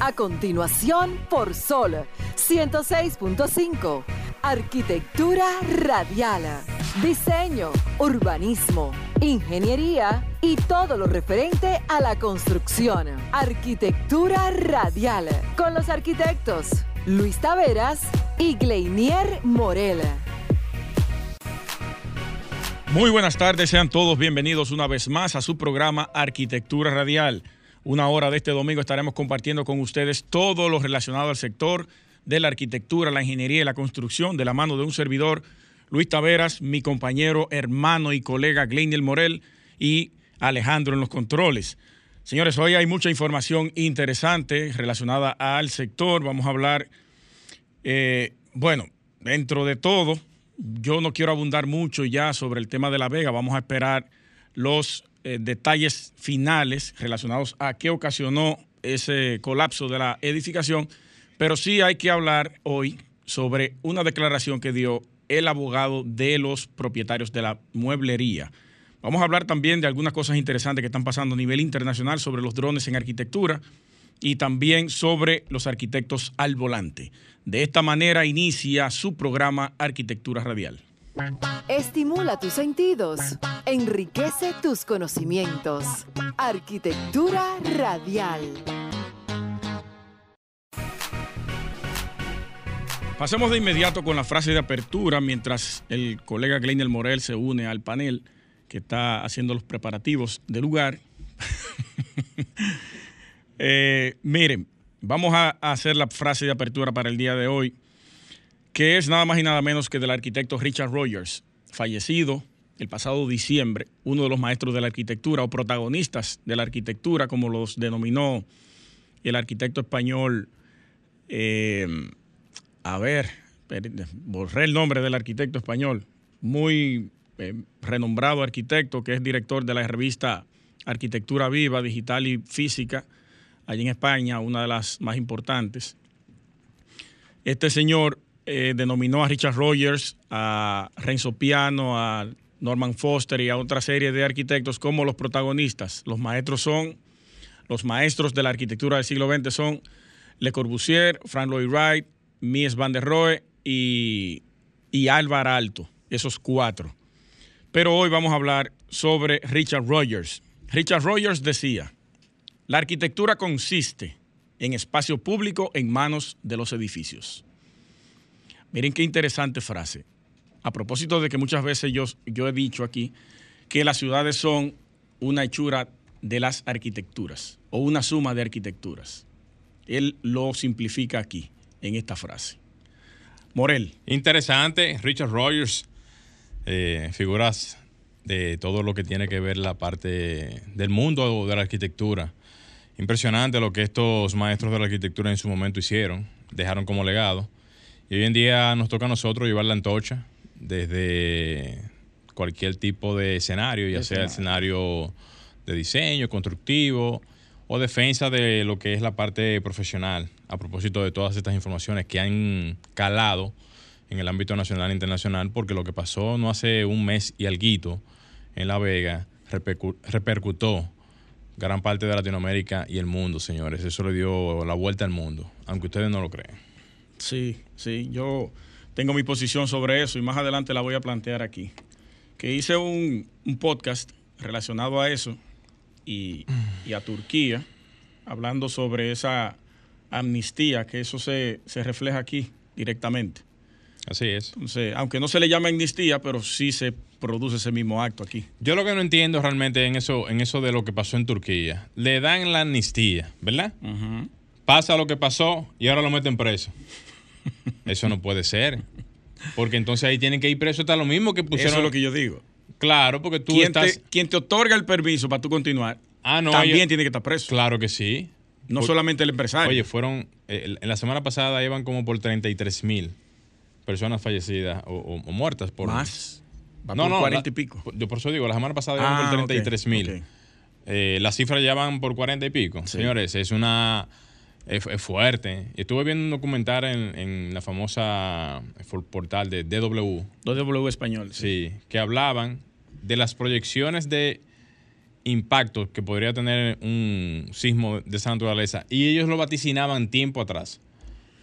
A continuación, por Sol 106.5. Arquitectura radial. Diseño, urbanismo, ingeniería y todo lo referente a la construcción. Arquitectura radial. Con los arquitectos Luis Taveras y Gleinier Morel. Muy buenas tardes, sean todos bienvenidos una vez más a su programa Arquitectura Radial. Una hora de este domingo estaremos compartiendo con ustedes todo lo relacionado al sector de la arquitectura, la ingeniería y la construcción de la mano de un servidor, Luis Taveras, mi compañero, hermano y colega Gleiniel Morel y Alejandro en los controles. Señores, hoy hay mucha información interesante relacionada al sector. Vamos a hablar, eh, bueno, dentro de todo, yo no quiero abundar mucho ya sobre el tema de La Vega. Vamos a esperar los eh, detalles finales relacionados a qué ocasionó ese colapso de la edificación. Pero sí hay que hablar hoy sobre una declaración que dio el abogado de los propietarios de la mueblería. Vamos a hablar también de algunas cosas interesantes que están pasando a nivel internacional sobre los drones en arquitectura y también sobre los arquitectos al volante. De esta manera inicia su programa Arquitectura Radial. Estimula tus sentidos, enriquece tus conocimientos. Arquitectura Radial. Pasemos de inmediato con la frase de apertura mientras el colega Gleiner Morel se une al panel que está haciendo los preparativos del lugar. Eh, miren, vamos a hacer la frase de apertura para el día de hoy, que es nada más y nada menos que del arquitecto Richard Rogers, fallecido el pasado diciembre, uno de los maestros de la arquitectura o protagonistas de la arquitectura, como los denominó el arquitecto español. Eh, a ver, borré el nombre del arquitecto español, muy eh, renombrado arquitecto que es director de la revista Arquitectura Viva, Digital y Física allí en España, una de las más importantes. Este señor eh, denominó a Richard Rogers, a Renzo Piano, a Norman Foster y a otra serie de arquitectos como los protagonistas. Los maestros son, los maestros de la arquitectura del siglo XX son Le Corbusier, Frank Lloyd Wright, Mies van der Rohe y, y Álvaro Alto, esos cuatro. Pero hoy vamos a hablar sobre Richard Rogers. Richard Rogers decía, la arquitectura consiste en espacio público en manos de los edificios. Miren qué interesante frase. A propósito de que muchas veces yo, yo he dicho aquí que las ciudades son una hechura de las arquitecturas o una suma de arquitecturas. Él lo simplifica aquí, en esta frase. Morel. Interesante, Richard Rogers, eh, figuras de todo lo que tiene que ver la parte del mundo de la arquitectura. Impresionante lo que estos maestros de la arquitectura en su momento hicieron, dejaron como legado. Y hoy en día nos toca a nosotros llevar la antorcha desde cualquier tipo de escenario, ya sea el escenario de diseño, constructivo o defensa de lo que es la parte profesional, a propósito de todas estas informaciones que han calado en el ámbito nacional e internacional, porque lo que pasó no hace un mes y alguito en La Vega repercutó gran parte de Latinoamérica y el mundo, señores. Eso le dio la vuelta al mundo, aunque ustedes no lo creen. Sí, sí, yo tengo mi posición sobre eso y más adelante la voy a plantear aquí. Que hice un, podcast relacionado a eso y, a Turquía, hablando sobre esa amnistía, que eso se, se refleja aquí directamente. Así es. Entonces, aunque no se le llame amnistía, pero sí se produce ese mismo acto aquí. Yo lo que no entiendo realmente en eso, en eso de lo que pasó en Turquía, le dan la amnistía, ¿verdad? Pasa lo que pasó y ahora lo meten preso. Eso no puede ser. Porque entonces ahí tienen que ir preso hasta lo mismo que pusieron. Eso es lo que yo digo. Claro, porque tú estás... Te, quien te otorga el permiso para tú continuar, ah, no, también tiene que estar preso. Claro que sí. No solamente el empresario. Oye, fueron... Eh, en la semana pasada iban como por 33 mil personas fallecidas o, muertas por... Más. no, no, 40 y pico. Yo por eso digo, la semana pasada iban por 33 ah, mil. Eh, las cifras ya van por 40 y pico. Señores, es una... Es, fuerte. Estuve viendo un documental en, la famosa portal de DW. DW Español. Sí. que hablaban de las proyecciones de impacto que podría tener un sismo de esa naturaleza. Y ellos lo vaticinaban tiempo atrás.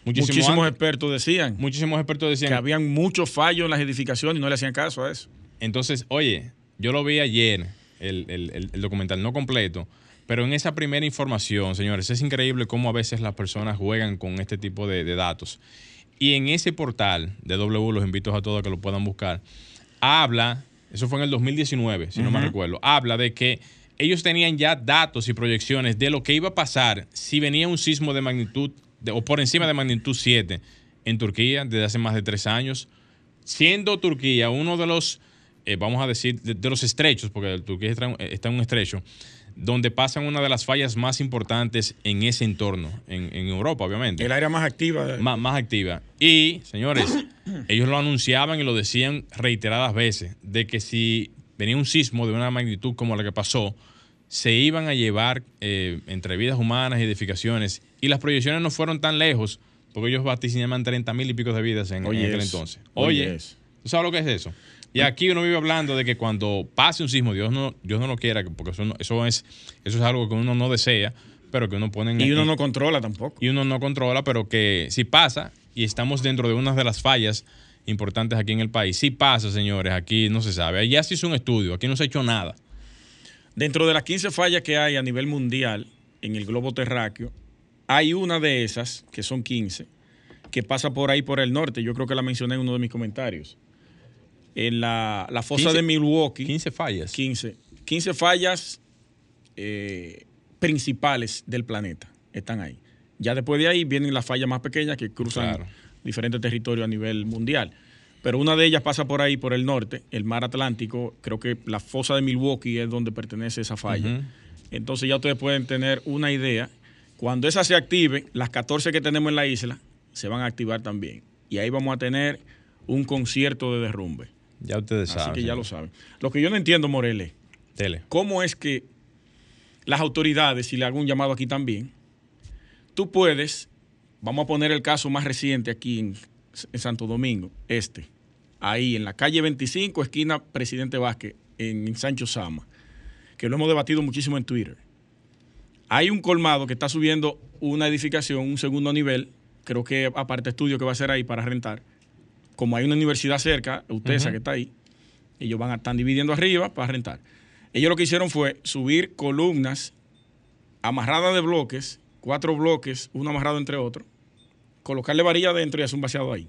Muchísimo Muchísimos antes. expertos decían. Muchísimos expertos decían. Que habían muchos fallos en las edificaciones y no le hacían caso a eso. Entonces, oye, yo lo vi ayer, el, el, el documental no completo, pero en esa primera información, señores, es increíble cómo a veces las personas juegan con este tipo de, datos. Y en ese portal de W, los invito a todos a que lo puedan buscar, habla, eso fue en el 2019, si no me recuerdo, habla de que ellos tenían ya datos y proyecciones de lo que iba a pasar si venía un sismo de magnitud o por encima de magnitud 7 en Turquía desde hace más de tres años, siendo Turquía uno de los, eh, vamos a decir, de, los estrechos, porque Turquía está en un estrecho, donde pasan una de las fallas más importantes en ese entorno, en, Europa, obviamente. El área más activa. Más, más activa. Y, señores, ellos lo anunciaban y lo decían reiteradas veces, de que si venía un sismo de una magnitud como la que pasó, se iban a llevar eh, entre vidas humanas y edificaciones. Y las proyecciones no fueron tan lejos, porque ellos vaticinaban 30 mil y pico de vidas en, aquel entonces. Oye, ¿tú sabes lo que es eso? Y aquí uno vive hablando de que cuando pase un sismo, Dios no, Dios no lo quiera, porque eso, eso, es, eso es algo que uno no desea, pero que uno pone en... Y uno no controla tampoco. Y uno no controla, pero que si pasa, y estamos dentro de una de las fallas importantes aquí en el país, si pasa, señores, aquí no se sabe. Allá se hizo un estudio, aquí no se ha hecho nada. Dentro de las 15 fallas que hay a nivel mundial en el globo terráqueo, hay una de esas, que son 15, que pasa por ahí por el norte. Yo creo que la mencioné en uno de mis comentarios en la, fosa de Milwaukee. 15 fallas. 15. 15 fallas eh, principales del planeta están ahí. Ya después de ahí vienen las fallas más pequeñas que cruzan diferentes territorios a nivel mundial. Pero una de ellas pasa por ahí, por el norte, el mar Atlántico. Creo que la fosa de Milwaukee es donde pertenece esa falla. Entonces ya ustedes pueden tener una idea. Cuando esa se active, las 14 que tenemos en la isla se van a activar también. Y ahí vamos a tener un concierto de derrumbe. Ya ustedes saben. Así que ya lo saben. Lo que yo no entiendo, Morele. ¿cómo es que las autoridades, si le hago un llamado aquí también, tú puedes, vamos a poner el caso más reciente aquí en, Santo Domingo, este, ahí en la calle 25, esquina Presidente Vázquez, en Sancho Sama, que lo hemos debatido muchísimo en Twitter. Hay un colmado que está subiendo una edificación, un segundo nivel, creo que aparte estudio que va a ser ahí para rentar como hay una universidad cerca, UTESA que está ahí, ellos van a, están dividiendo arriba para rentar. Ellos lo que hicieron fue subir columnas amarradas de bloques, cuatro bloques, uno amarrado entre otros, colocarle varilla adentro y hacer un vaciado ahí.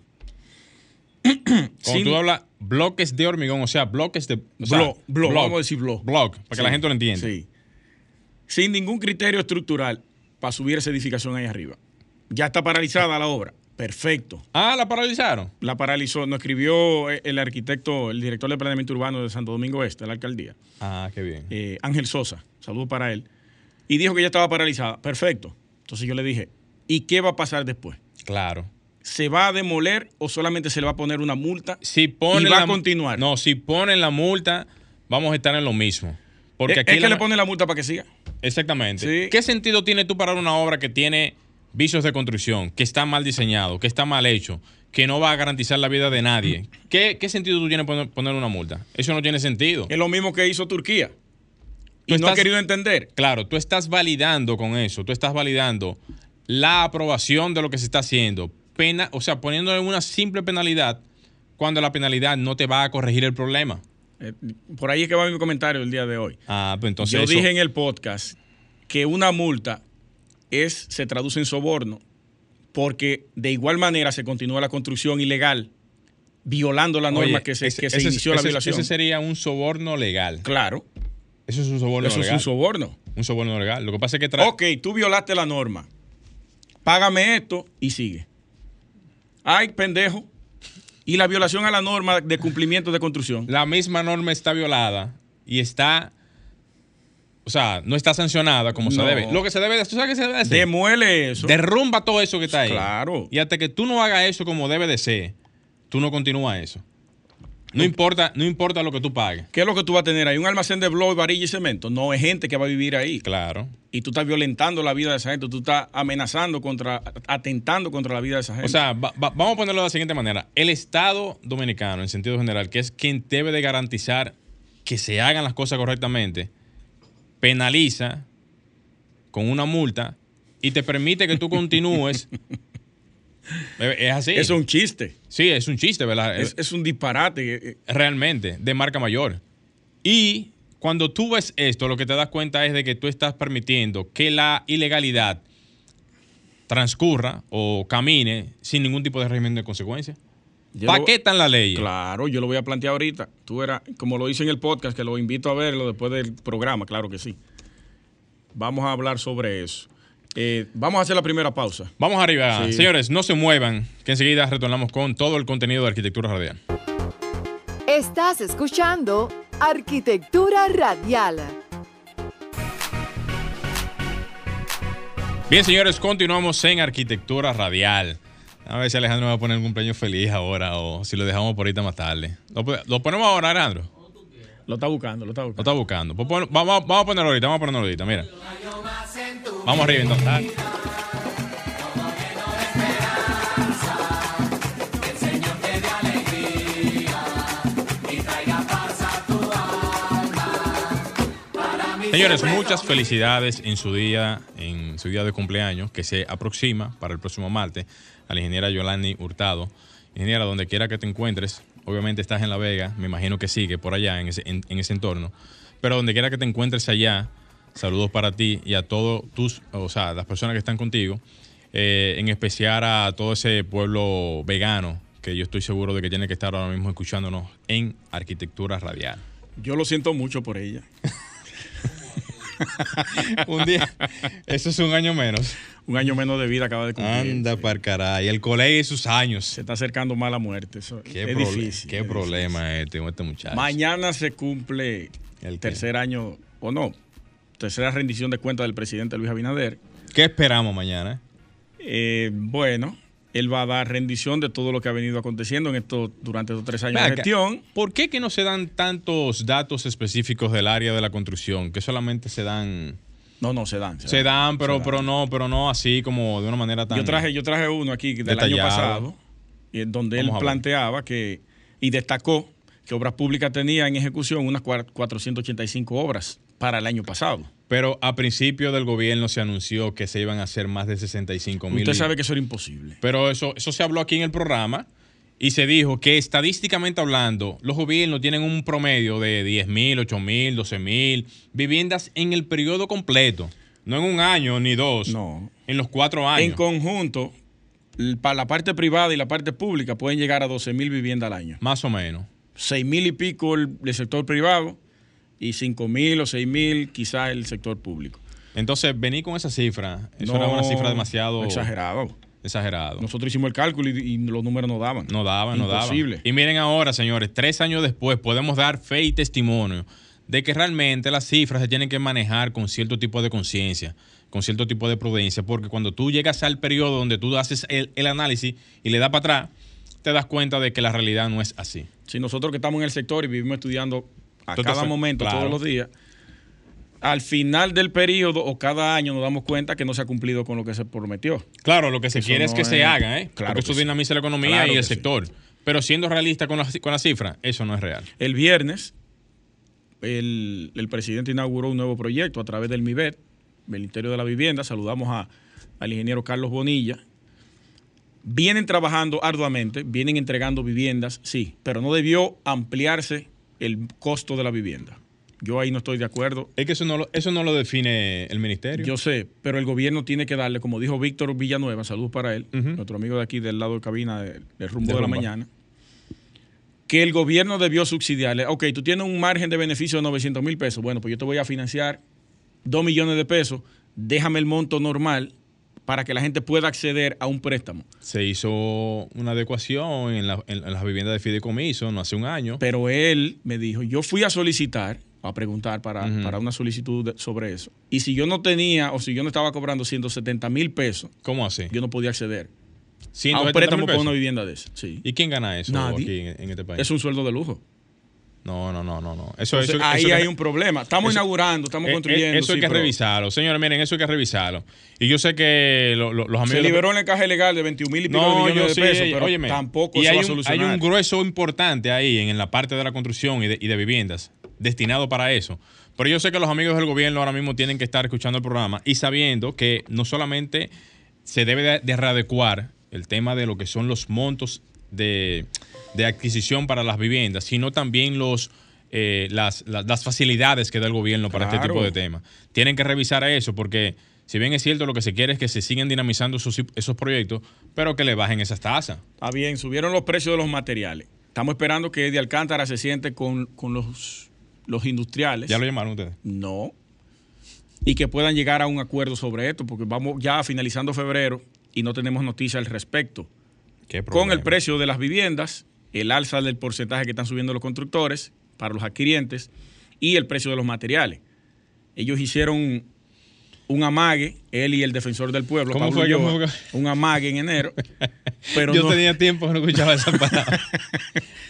Cuando tú hablas bloques de hormigón, o sea, bloques de. Block, vamos a decir. Block, para que la gente lo entienda. Sí. Sin ningún criterio estructural para subir esa edificación ahí arriba. Ya está paralizada la obra. Perfecto. Ah, ¿la paralizaron? La paralizó. Nos escribió el arquitecto, el director de planeamiento urbano de Santo Domingo Este, de la alcaldía. Ah, qué bien. Eh, Ángel Sosa. Saludos para él. Y dijo que ya estaba paralizada. Perfecto. Entonces yo le dije, ¿y qué va a pasar después? Claro. ¿Se va a demoler o solamente se le va a poner una multa? Si pone y va a continuar. No, si ponen la multa, vamos a estar en lo mismo. Porque aquí es que le ponen la multa para que siga. Exactamente. ¿Qué sentido tiene tú parar una obra que tiene vicios de construcción, que está mal diseñado, que está mal hecho, que no va a garantizar la vida de nadie, ¿qué, sentido tú tienes poner, una multa? Eso no tiene sentido. Es lo mismo que hizo Turquía. Y no ha querido entender. Claro, tú estás validando con eso, tú estás validando la aprobación de lo que se está haciendo. Pena, o sea, poniéndole una simple penalidad cuando la penalidad no te va a corregir el problema. Eh, por ahí es que va mi comentario el día de hoy. Ah, pues entonces. Yo dije en el podcast que una multa es, se traduce en soborno, porque de igual manera se continúa la construcción ilegal, violando la norma que se, que se inició la violación. Ese sería un soborno legal. Claro. Eso es un soborno Eso legal. es un soborno. Un soborno legal. Lo que pasa es que... Ok, tú violaste la norma. Págame esto y sigue. Ay, pendejo. Y la violación a la norma de cumplimiento de construcción. La misma norma está violada y está o sea, no está sancionada como se debe. Lo que se debe, ¿tú sabes qué se debe hacer? Demuele eso. Derrumba todo eso que está ahí. Claro. Y hasta que tú no hagas eso como debe de ser, tú no continúas eso. No importa, no importa lo que tú pagues. ¿Qué es lo que tú vas a tener ahí? ¿Un almacén de blog, varilla y cemento? No, es gente que va a vivir ahí. Claro. Y tú estás violentando la vida de esa gente. Tú estás amenazando contra, atentando contra la vida de esa gente. O sea, vamos a ponerlo de la siguiente manera. El Estado dominicano, en sentido general, que es quien debe de garantizar que se hagan las cosas correctamente, penaliza con una multa y te permite que tú continúes. es así. Es un chiste. Sí, es un chiste, ¿verdad? Es, es un disparate. Realmente, de marca mayor. Y cuando tú ves esto, lo que te das cuenta es de que tú estás permitiendo que la ilegalidad transcurra o camine sin ningún tipo de régimen de consecuencia. Yo ¿Para lo- qué están las leyes? Claro, yo lo voy a plantear ahorita. Tú eras, como lo hice en el podcast, que lo invito a verlo después del programa, claro que sí. Vamos a hablar sobre eso. Eh, vamos a hacer la primera pausa. Vamos arriba. Sí. Señores, no se muevan, que enseguida retornamos con todo el contenido de Arquitectura Radial. Estás escuchando Arquitectura Radial. Bien, señores, continuamos en Arquitectura Radial. A ver si Alejandro va a poner un cumpleaños feliz ahora o si lo dejamos por ahorita más tarde. ¿Lo, po- lo ponemos ahora, Alejandro? Lo está buscando, lo está Lo buscando. está buscando. Pues pon- vamos, vamos a ponerlo ahorita, vamos a ponerlo ahorita, mira. Vamos arriba entonces. Señores, muchas felicidades en su día, en su día de cumpleaños, que se aproxima para el próximo martes, a la ingeniera Yolani Hurtado. Ingeniera, donde quiera que te encuentres, obviamente estás en La Vega, me imagino que sigue por allá, en ese, en- en ese entorno, pero donde quiera que te encuentres allá, saludos para ti y a todos tus, o sea, las personas que están contigo, eh, en especial a todo ese pueblo vegano que yo estoy seguro de que tiene que estar ahora mismo escuchándonos en Arquitectura Radial. Yo lo siento mucho por ella. un día, eso es un año menos. Un año menos de vida acaba de cumplir. Anda para caray, el colegio y sus años. Se está acercando más la muerte. Eso Qué, es difícil. qué es problema este este muchacho. Mañana se cumple ¿El qué? tercer año, o no, tercera rendición de cuentas del presidente Luis Abinader. ¿Qué esperamos mañana? Eh, bueno, él va a dar rendición de todo lo que ha venido aconteciendo en esto durante estos tres años de gestión. ¿Por qué que no se dan tantos datos específicos del área de la construcción? Que solamente se dan... No, no, se dan. Se dan, pero, se pero no, pero no así como de una manera tan... Yo traje, yo traje uno aquí del año pasado, y en donde él Vamos planteaba que, y destacó que Obras Públicas tenía en ejecución unas cuar- 485 obras para el año pasado. Pero a principio del gobierno se anunció que se iban a hacer más de 65 mil. Usted sabe que eso era imposible. Pero eso, eso se habló aquí en el programa y se dijo que estadísticamente hablando, los gobiernos tienen un promedio de 10 mil, 8 mil, 12 mil viviendas en el periodo completo. No en un año ni dos. No. En los cuatro En años. conjunto, l- para la parte privada y la parte pública pueden llegar a 12 mil viviendas al año. Más o menos. 6 mil y pico el, el sector privado y 5 mil o 6 mil quizás el sector público. Entonces, venir con esa cifra, eso era una cifra demasiado exagerado. exagerado. Nosotros hicimos el cálculo y, y los números no daban. No daban, no daban. Imposible. Y miren ahora, señores, tres años después podemos dar fe y testimonio de que realmente las cifras se tienen que manejar con cierto tipo de conciencia, con cierto tipo de prudencia, porque cuando tú llegas al periodo donde tú haces el, el análisis y le das para atrás, te das cuenta de que la realidad no es así. Si nosotros que estamos en el sector y vivimos estudiando a cada momento, claro. todos los días, al final del periodo o cada año nos damos cuenta que no se ha cumplido con lo que se prometió. Claro, lo que se Eso quiere es que se haga, ¿eh? Claro porque que eso sí. dinamiza la economía Claro y el sí. sector. Pero siendo realista con la, con la cifra, eso no es real. El viernes, el, el presidente inauguró un nuevo proyecto a través del MIBET, Ministerio de la Vivienda. Saludamos a- al ingeniero Carlos Bonilla. Vienen trabajando arduamente, vienen entregando viviendas, sí, pero no debió ampliarse el costo de la vivienda. Yo ahí no estoy de acuerdo. Es que eso no lo, eso no lo define el ministerio. Yo sé, pero el gobierno tiene que darle, como dijo Víctor Villanueva, saludos para él, nuestro amigo de aquí del lado de cabina del, del rumbo De de, la mañana, que el gobierno debió subsidiarle. Ok, tú tienes un margen de beneficio de 900 mil pesos. Bueno, pues yo te voy a financiar 2 millones de pesos. Déjame el monto normal para que la gente pueda acceder a un préstamo. Se hizo una adecuación en, la- en- en las viviendas de fideicomiso no hace un año. Pero él me dijo, yo fui a solicitar, a preguntar para, para una solicitud de- sobre eso. Y si yo no tenía o si yo no estaba cobrando 170 mil pesos, ¿Cómo así? yo no podía acceder. a 170 un préstamo para una vivienda de esa. Sí. ¿Y quién gana eso Nadie. aquí en, en este país? Es un sueldo de lujo. No, no, no, no, no. Eso, Entonces, eso- ahí eso que- hay un problema. Estamos eso- inaugurando, estamos eh, eh, construyendo. Eso hay sí, que pero revisarlo. Señores, miren, eso hay que revisarlo. Y yo sé que lo- lo- los amigos... Se liberó en el caja legal de 21 mil y pico de millones de sí, pesos, pero óyeme. tampoco y eso hay va a un, hay un grueso importante ahí en, en la parte de la construcción y de, y de viviendas. destinado para eso. Pero yo sé que los amigos del gobierno ahora mismo tienen que estar escuchando el programa y sabiendo que no solamente se debe de, de readecuar el tema de lo que son los montos de, de adquisición para las viviendas, sino también los eh, las, las, las facilidades que da el gobierno para este tipo de temas. Tienen que revisar eso porque si bien es cierto lo que se quiere es que se sigan dinamizando esos, esos proyectos, pero que le bajen esas tasas. Está bien, subieron los precios de los materiales. Estamos esperando que Eddie Alcántara se siente con, con los, los industriales. ¿Ya lo llamaron ustedes? No. Y que puedan llegar a un acuerdo sobre esto, porque vamos ya finalizando febrero y no tenemos noticia al respecto. ¿Qué Con problema? el precio de las viviendas, el alza del porcentaje que están subiendo los constructores para los adquirientes y el precio de los materiales. Ellos hicieron un amague, él y el defensor del pueblo, ¿Cómo Pablo fue? Ulloa, ¿Cómo fue? un amague en enero, pero Yo no, tenía tiempo que no escuchaba esa palabra.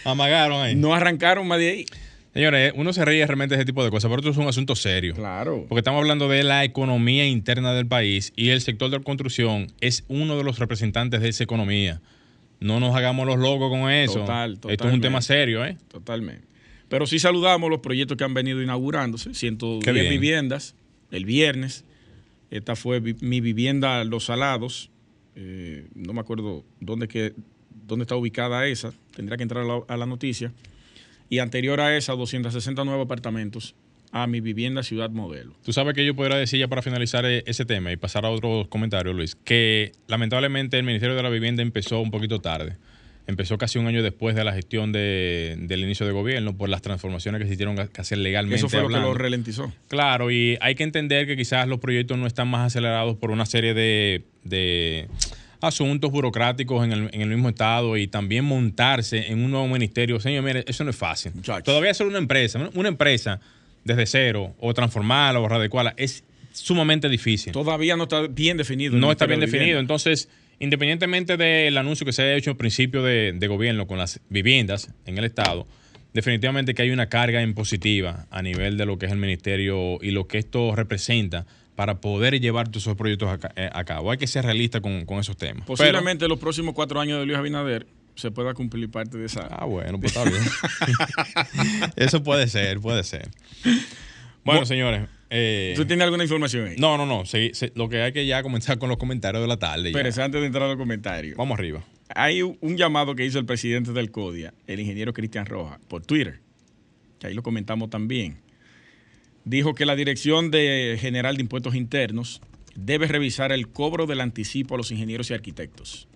Amagaron ahí. no arrancaron más de ahí. Señores, uno se ríe realmente de ese tipo de cosas, pero esto es un asunto serio. Claro. Porque estamos hablando de la economía interna del país y el sector de la construcción es uno de los representantes de esa economía. No nos hagamos los locos con eso. Total, Esto es un tema serio, ¿eh? Totalmente. Pero sí saludamos los proyectos que han venido inaugurándose, Qué 110 bien. viviendas el viernes. Esta fue mi vivienda Los Salados. Eh, no me acuerdo dónde, que, dónde está ubicada esa. Tendría que entrar a la, a la noticia. Y anterior a esa, 269 apartamentos a mi vivienda Ciudad Modelo. Tú sabes que yo podría decir ya para finalizar eh, ese tema y pasar a otros comentarios, Luis, que lamentablemente el Ministerio de la Vivienda empezó un poquito tarde. Empezó casi un año después de la gestión de- del inicio de gobierno por las transformaciones que se hicieron que hacer legalmente. Eso fue lo que lo ralentizó. Claro, y hay que entender que quizás los proyectos no están más acelerados por una serie de, de asuntos burocráticos en el, en el mismo estado y también montarse en un nuevo ministerio. Señor, mire, eso no es fácil. Muchachos. Todavía ser una empresa, una empresa desde cero o transformarla o readecuarla es sumamente difícil. Todavía no está bien definido. No está bien de definido. Entonces, independientemente del anuncio que se haya hecho al principio de, de gobierno con las viviendas en el Estado, definitivamente que hay una carga impositiva a nivel de lo que es el ministerio y lo que esto representa para poder llevar todos esos proyectos a, eh, a cabo. Hay que ser realista con, con esos temas. Posiblemente en los próximos cuatro años de Luis Abinader se pueda cumplir parte de esa. Ah, bueno, pues está bien. Eso puede ser, puede ser. Bueno, señores. eh, ¿Tú tienes alguna información ahí? no, no, no. lo que hay que ya comenzar con los comentarios de la tarde. ya. Pero antes de entrar al comentario. Vamos arriba. Hay un un llamado que hizo el presidente del CODIA, el ingeniero Cristian Rojas, por Twitter, que ahí lo comentamos también. Dijo que la Dirección de General de Impuestos Internos debe revisar el cobro del anticipo a los ingenieros y arquitectos,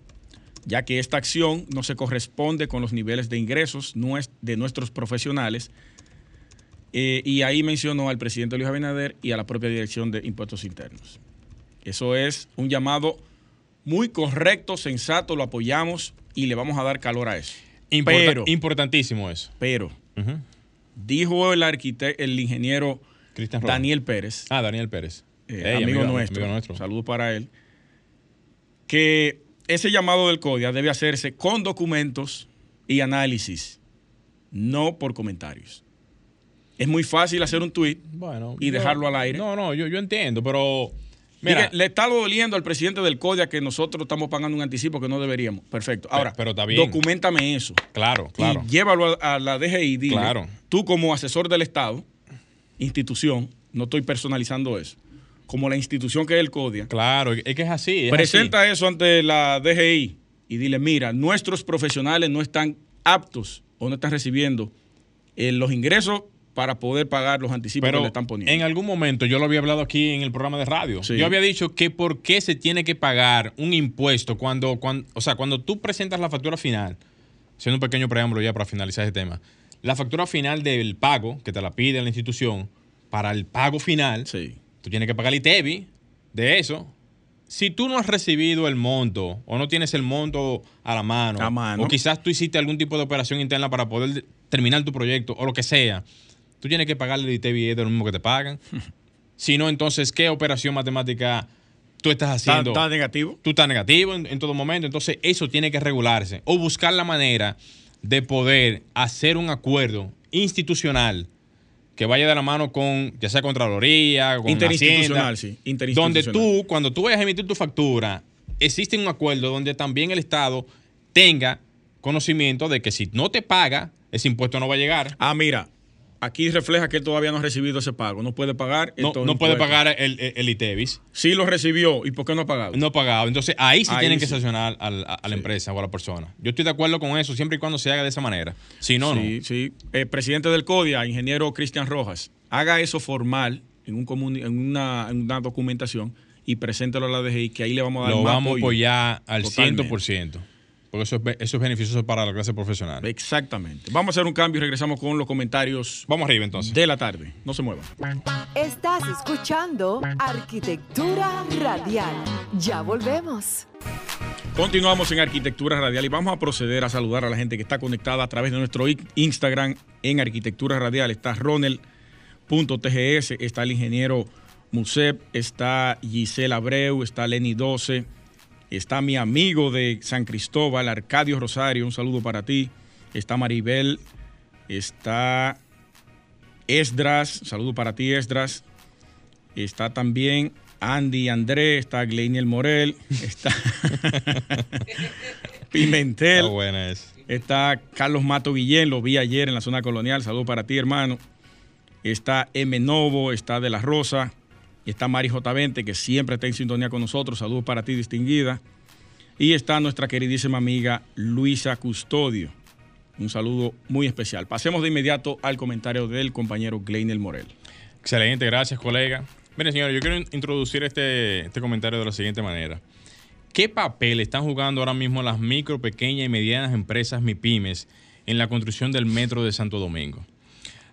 ya que esta acción no se corresponde con los niveles de ingresos de nuestros profesionales. Eh, y ahí mencionó al presidente Luis Abinader y a la propia Dirección de Impuestos Internos. Eso es un llamado muy correcto, sensato, lo apoyamos y le vamos a dar calor a eso. Importa- Pero- importantísimo eso. Pero dijo el arquitecto, el ingeniero. Daniel Pérez, Ah, Daniel Pérez. eh, amigo- nuestro, amigo nuestro. saludos para él, que ese llamado del CODIA debe hacerse con documentos y análisis, no por comentarios. Es muy fácil hacer un tweet Bueno, y dejarlo al aire. No, no, yo, yo entiendo, pero. Mira, le está doliendo al presidente del CODIA que nosotros estamos pagando un anticipo que no deberíamos. Perfecto. Ahora, pero bien. documentame eso. claro, claro. Y llévalo a, a la DGI. Dile, Claro. Tú como asesor del Estado, institución, no estoy personalizando eso, como la institución que es el CODIA, Claro, es que es así. es presenta eso ante la DGI y dile, mira, nuestros profesionales no están aptos o no están recibiendo eh, los ingresos para poder pagar los anticipos Pero que le están poniendo. en algún momento yo lo había hablado aquí en el programa de radio. Sí. Yo había dicho que por qué se tiene que pagar un impuesto cuando, cuando, o sea, cuando tú presentas la factura final, siendo un pequeño preámbulo ya para finalizar ese tema, la factura final del pago que te la pide la institución para el pago final, Sí. Tú tienes que pagar el ITEBI de eso. Si tú no has recibido el monto o no tienes el monto a la mano, A mano. o quizás tú hiciste algún tipo de operación interna para poder de- terminar tu proyecto o lo que sea, tú tienes que pagarle el ITEBI de lo mismo que te pagan. si no, entonces, ¿qué operación matemática tú estás ¿Está, haciendo? está negativo? tú estás negativo en, en todo momento. Entonces, eso tiene que regularse. O buscar la manera de poder hacer un acuerdo institucional que vaya de la mano con, ya sea Contraloría, con Interinstitucional, Hacienda, sí. Donde Interinstitucional. tú, cuando tú vayas a emitir tu factura, existe un acuerdo donde también el Estado tenga conocimiento de que si no te paga, ese impuesto no va a llegar. Ah, mira, aquí refleja que él todavía no ha recibido ese pago. No puede pagar. No, no puede pagar el, el, el ITEVIS. Sí lo recibió. ¿Y por qué no ha pagado? No ha pagado. Entonces ahí sí Ahí tienen que sancionar a, a la empresa o a la persona. Yo estoy de acuerdo con eso siempre y cuando se haga de esa manera. Si no, sí, sí. Eh, presidente del CODIA, ingeniero Cristian Rojas, haga eso formal en, un comuni- en, una, en una documentación y preséntelo a la DGI, que ahí le vamos a no. dar Lo más vamos a apoyar al Totalmente. 100%. Porque eso es, eso es beneficioso para la clase profesional. Exactamente. Vamos a hacer un cambio y regresamos con los comentarios Vamos arriba entonces. de la tarde. No se muevan. Estás escuchando Arquitectura Radial. Ya volvemos. Continuamos en Arquitectura Radial y vamos a proceder a saludar a la gente que está conectada a través de nuestro Instagram en Arquitectura Radial. Está Ronel.tgs, está el ingeniero Musep, está Giselle Abreu, está Lenny 12, está mi amigo de San Cristóbal, Arcadio Rosario, un saludo para ti. Está Maribel, está Esdras, saludo para ti Esdras. Está también Andy André, está Gleiniel Morel, está Pimentel, Está buena es. está Carlos Mato Guillén, lo vi ayer en la zona colonial, saludo para ti hermano. Está M. Novo, está De La Rosa, y está Mari J20, que siempre está en sintonía con nosotros, saludos para ti distinguida. Y está nuestra queridísima amiga Luisa Custodio, un saludo muy especial. Pasemos de inmediato al comentario del compañero Gleinel Morel. Excelente, gracias, colega. Miren, señores, yo quiero in- introducir este, este comentario de la siguiente manera. ¿Qué papel están jugando ahora mismo las micro, pequeñas y medianas empresas MIPIMES en la construcción del metro de Santo Domingo?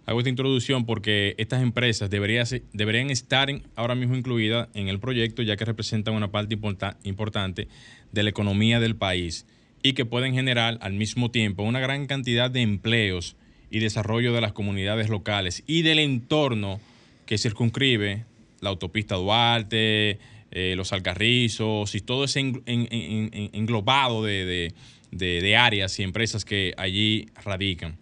Hago esta introducción porque estas empresas deberían estar ahora mismo incluidas en el proyecto ya que representan una parte importa- importante de la economía del país y que pueden generar al mismo tiempo una gran cantidad de empleos y desarrollo de las comunidades locales y del entorno que circunscribe la autopista Duarte, eh, los Alcarrizos y todo ese en- en- en- en- englobado de áreas y empresas que allí radican.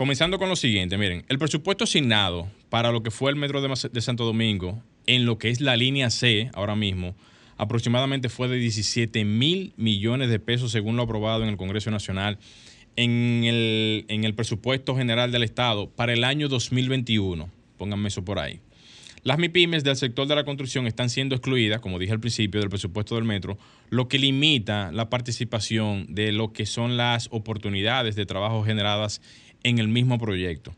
Comenzando con lo siguiente, miren, el presupuesto asignado para lo que fue el metro de, Santo Domingo, en lo que es la línea C ahora mismo, aproximadamente fue de 17 mil millones de pesos según lo aprobado en el Congreso Nacional en el, en el presupuesto general del Estado para el año 2021. Pónganme eso por ahí. Las MIPIMES del sector de la construcción están siendo excluidas, como dije al principio, del presupuesto del metro, lo que limita la participación de lo que son las oportunidades de trabajo generadas en el mismo proyecto.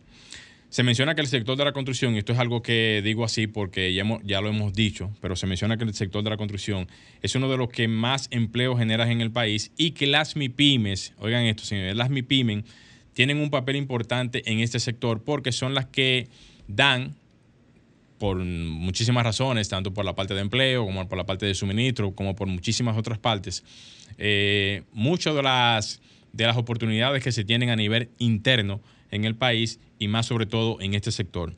Se menciona que el sector de la construcción, y esto es algo que digo así porque ya, lo hemos dicho, pero se menciona que el sector de la construcción es uno de los que más empleo genera en el país y que las MIPIMES, oigan esto señores, las MIPIMES tienen un papel importante en este sector porque son las que dan por muchísimas razones, tanto por la parte de empleo como por la parte de suministro, como por muchísimas otras partes, eh, muchas de las, de las oportunidades que se tienen a nivel interno en el país y más sobre todo en este sector.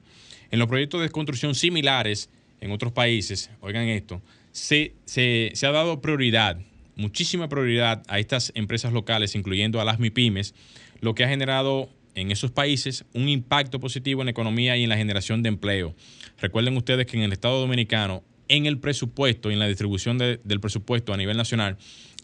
En los proyectos de construcción similares en otros países, oigan esto, se, se- se ha dado prioridad, muchísima prioridad a estas empresas locales, incluyendo a las MIPIMES, lo que ha generado en esos países un impacto positivo en la economía y en la generación de empleo. Recuerden ustedes que en el Estado Dominicano, en el presupuesto y en la distribución de- del presupuesto a nivel nacional,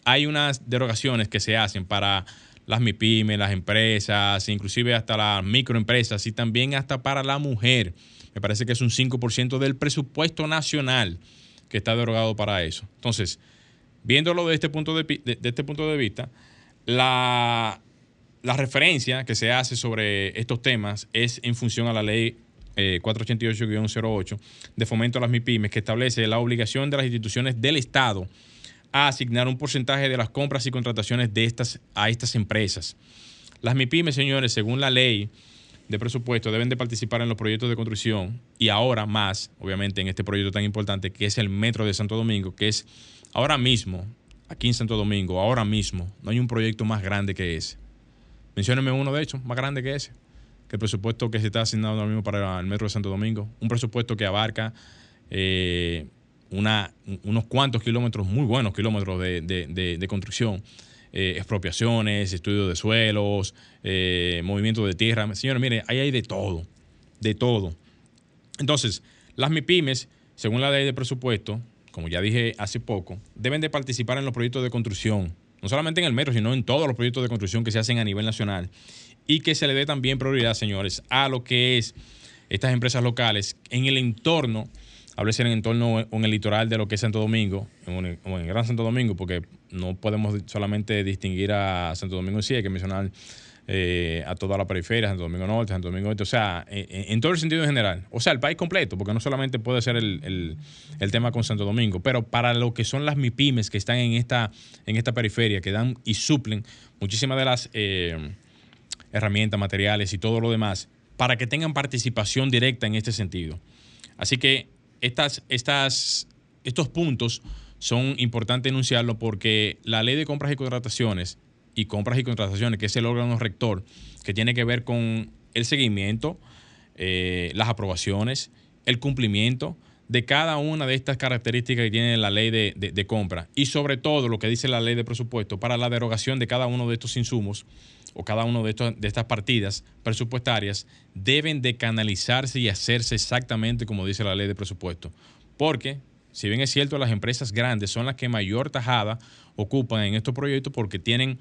hay unas derogaciones que se hacen para las MIPIMES, las empresas, inclusive hasta las microempresas y también hasta para la mujer. Me parece que es un 5% del presupuesto nacional que está derogado para eso. Entonces, viéndolo de este punto de, de- este punto de vista, la, la referencia que se hace sobre estos temas es en función a la ley eh, 488-08 de fomento a las MIPIMES que establece la obligación de las instituciones del Estado a asignar un porcentaje de las compras y contrataciones de estas, a estas empresas. Las MIPIMES, señores, según la ley de presupuesto, deben de participar en los proyectos de construcción y ahora más, obviamente, en este proyecto tan importante que es el Metro de Santo Domingo, que es ahora mismo, aquí en Santo Domingo, ahora mismo, no hay un proyecto más grande que ese. Mencióneme uno, de hecho, más grande que ese, que el presupuesto que se está asignando ahora mismo para el Metro de Santo Domingo. Un presupuesto que abarca eh, unos cuantos kilómetros, muy buenos kilómetros de, de- de- construcción. eh, expropiaciones, estudios de suelos, eh, movimiento de tierra. Señores, mire, ahí hay de todo, de todo. Entonces, las MIPIMES, según la ley de presupuesto, como ya dije hace poco, deben de participar en los proyectos de construcción, no solamente en el metro, sino en todos los proyectos de construcción que se hacen a nivel nacional y que se le dé también prioridad, señores, a lo que es estas empresas locales en el entorno, háblese en el entorno en el litoral de lo que es Santo Domingo, en el Gran Santo Domingo, porque no podemos solamente distinguir a Santo Domingo sí, hay que mencionar eh, a toda la periferia, Santo Domingo Norte, Santo Domingo Este, o sea, en, todo el sentido general. O sea, el país completo, porque no solamente puede ser el, tema con Santo Domingo, pero para lo que son las MIPIMES que están en esta, en esta periferia, que dan y suplen muchísimas de las eh, herramientas, materiales y todo lo demás, para que tengan participación directa en este sentido. Así que estas, estos puntos son importantes enunciarlo porque la ley de compras y contrataciones y compras y contrataciones, que es el órgano rector, que tiene que ver con el seguimiento, eh, las aprobaciones, el cumplimiento de cada una de estas características que tiene la ley de, compra y sobre todo lo que dice la ley de presupuesto para la derogación de cada uno de estos insumos o cada uno de, de estas partidas presupuestarias deben de canalizarse y hacerse exactamente como dice la ley de presupuesto. Porque, si bien es cierto, las empresas grandes son las que mayor tajada ocupan en estos proyectos porque tienen